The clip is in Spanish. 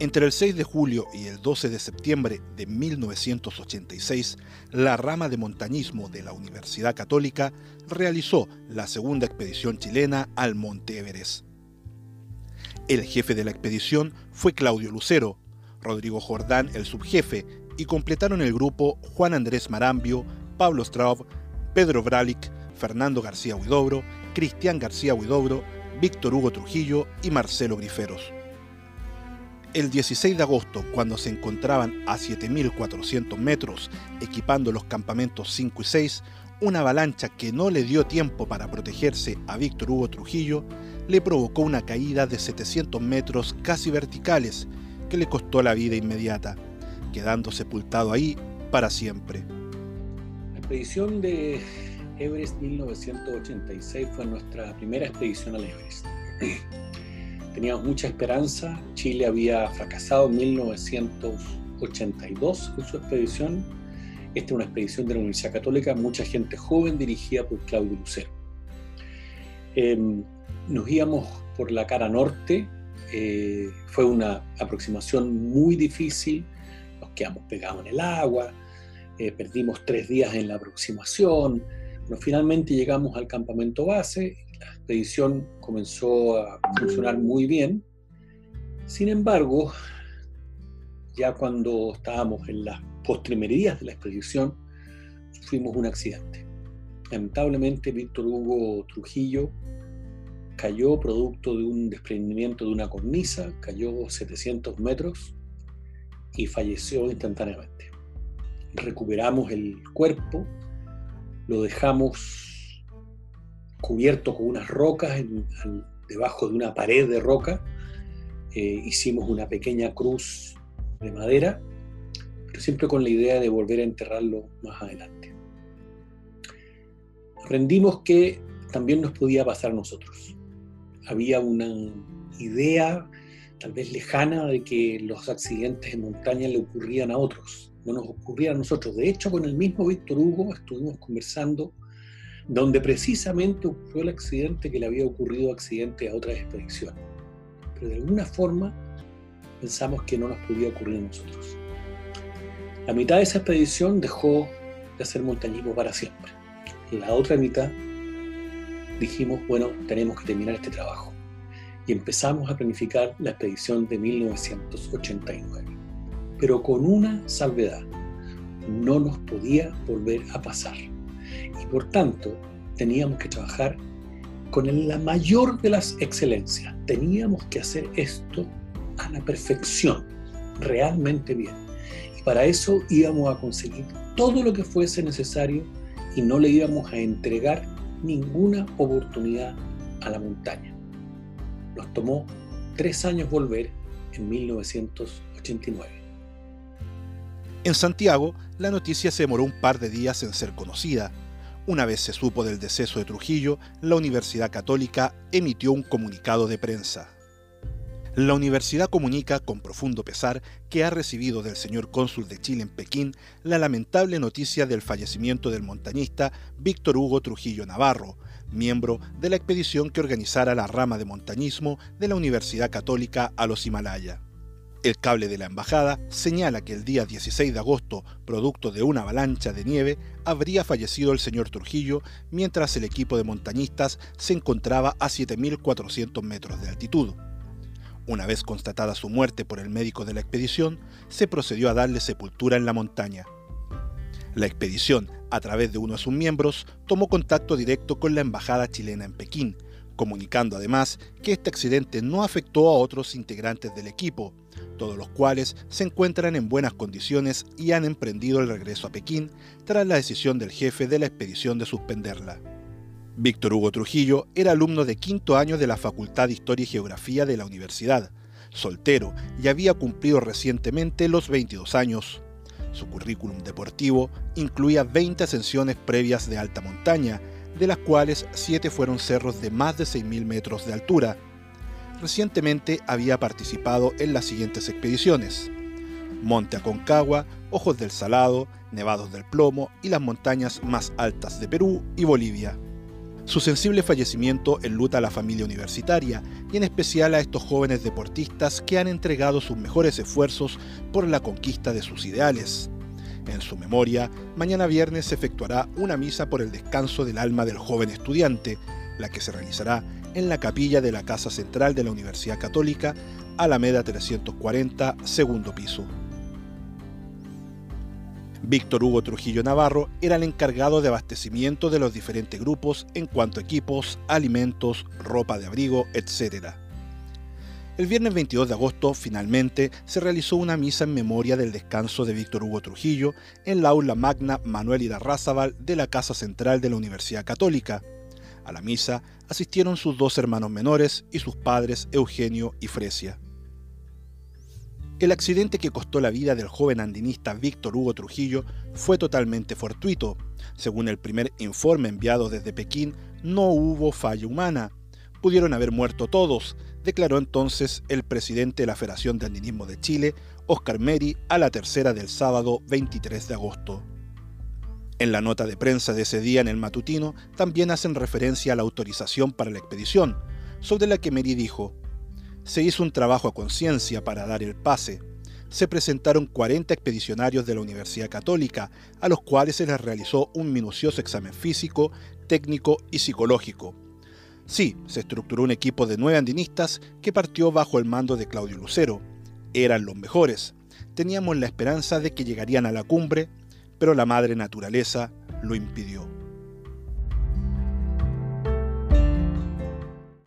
Entre el 6 de julio y el 12 de septiembre de 1986, la rama de montañismo de la Universidad Católica realizó la segunda expedición chilena al Monte Everest. El jefe de la expedición fue Claudio Lucero, Rodrigo Jordán el subjefe y completaron el grupo Juan Andrés Marambio, Pablo Straub, Pedro Bralic, Fernando García Huidobro, Cristian García Huidobro, Víctor Hugo Trujillo y Marcelo Griferos. El 16 de agosto, cuando se encontraban a 7.400 metros equipando los campamentos 5 y 6, una avalancha que no le dio tiempo para protegerse a Víctor Hugo Trujillo le provocó una caída de 700 metros casi verticales que le costó la vida inmediata, quedando sepultado ahí para siempre. La expedición de Everest 1986 fue nuestra primera expedición al Everest teníamos mucha esperanza. Chile había fracasado en 1982 en su expedición. Esta es una expedición de la Universidad Católica, mucha gente joven dirigida por Claudio Lucero. Em, nos íbamos por la cara norte, eh, fue una aproximación muy difícil, nos quedamos pegados en el agua, eh, perdimos tres días en la aproximación, finalmente llegamos al campamento base la expedición comenzó a funcionar muy bien. Sin embargo, ya cuando estábamos en las postrimerías de la expedición, sufrimos un accidente. Lamentablemente, Víctor Hugo Trujillo cayó producto de un desprendimiento de una cornisa, cayó 700 metros y falleció instantáneamente. Recuperamos el cuerpo, lo dejamos cubierto con unas rocas debajo de una pared de roca. Eh, hicimos una pequeña cruz de madera, pero siempre con la idea de volver a enterrarlo más adelante. Aprendimos que también nos podía pasar a nosotros. Había una idea tal vez lejana de que los accidentes en montaña le ocurrían a otros, no nos ocurrían a nosotros. De hecho, con el mismo Víctor Hugo estuvimos conversando donde precisamente ocurrió el accidente que le había ocurrido accidente a otras expediciones. Pero de alguna forma pensamos que no nos podía ocurrir a nosotros. La mitad de esa expedición dejó de hacer montañismo para siempre. La otra mitad dijimos, bueno, tenemos que terminar este trabajo. Y empezamos a planificar la expedición de 1989. Pero con una salvedad, no nos podía volver a pasar y por tanto teníamos que trabajar con la mayor de las excelencias. Teníamos que hacer esto a la perfección, realmente bien. Y para eso íbamos a conseguir todo lo que fuese necesario y no le íbamos a entregar ninguna oportunidad a la montaña. Nos tomó tres años volver en 1989. En Santiago, la noticia se demoró un par de días en ser conocida, una vez se supo del deceso de Trujillo, la Universidad Católica emitió un comunicado de prensa. La universidad comunica con profundo pesar que ha recibido del señor cónsul de Chile en Pekín la lamentable noticia del fallecimiento del montañista Víctor Hugo Trujillo Navarro, miembro de la expedición que organizara la rama de montañismo de la Universidad Católica a los Himalaya. El cable de la embajada señala que el día 16 de agosto, producto de una avalancha de nieve, habría fallecido el señor Trujillo mientras el equipo de montañistas se encontraba a 7.400 metros de altitud. Una vez constatada su muerte por el médico de la expedición, se procedió a darle sepultura en la montaña. La expedición, a través de uno de sus miembros, tomó contacto directo con la embajada chilena en Pekín, comunicando además que este accidente no afectó a otros integrantes del equipo, todos los cuales se encuentran en buenas condiciones y han emprendido el regreso a Pekín tras la decisión del jefe de la expedición de suspenderla. Víctor Hugo Trujillo era alumno de quinto año de la Facultad de Historia y Geografía de la universidad, soltero y había cumplido recientemente los 22 años. Su currículum deportivo incluía 20 ascensiones previas de alta montaña, de las cuales 7 fueron cerros de más de 6.000 metros de altura. Recientemente había participado en las siguientes expediciones. Monte Aconcagua, Ojos del Salado, Nevados del Plomo y las montañas más altas de Perú y Bolivia. Su sensible fallecimiento enluta a la familia universitaria y en especial a estos jóvenes deportistas que han entregado sus mejores esfuerzos por la conquista de sus ideales. En su memoria, mañana viernes se efectuará una misa por el descanso del alma del joven estudiante, la que se realizará en la capilla de la Casa Central de la Universidad Católica, Alameda 340, segundo piso. Víctor Hugo Trujillo Navarro era el encargado de abastecimiento de los diferentes grupos en cuanto a equipos, alimentos, ropa de abrigo, etc. El viernes 22 de agosto, finalmente, se realizó una misa en memoria del descanso de Víctor Hugo Trujillo en la aula magna Manuel Irarrázaval de la Casa Central de la Universidad Católica. A la misa asistieron sus dos hermanos menores y sus padres Eugenio y Fresia. El accidente que costó la vida del joven andinista Víctor Hugo Trujillo fue totalmente fortuito. Según el primer informe enviado desde Pekín, no hubo falla humana. Pudieron haber muerto todos, declaró entonces el presidente de la Federación de Andinismo de Chile, Oscar Meri, a la tercera del sábado 23 de agosto. En la nota de prensa de ese día en el matutino también hacen referencia a la autorización para la expedición, sobre la que Meri dijo, se hizo un trabajo a conciencia para dar el pase. Se presentaron 40 expedicionarios de la Universidad Católica, a los cuales se les realizó un minucioso examen físico, técnico y psicológico. Sí, se estructuró un equipo de nueve andinistas que partió bajo el mando de Claudio Lucero. Eran los mejores. Teníamos la esperanza de que llegarían a la cumbre, pero la madre naturaleza lo impidió.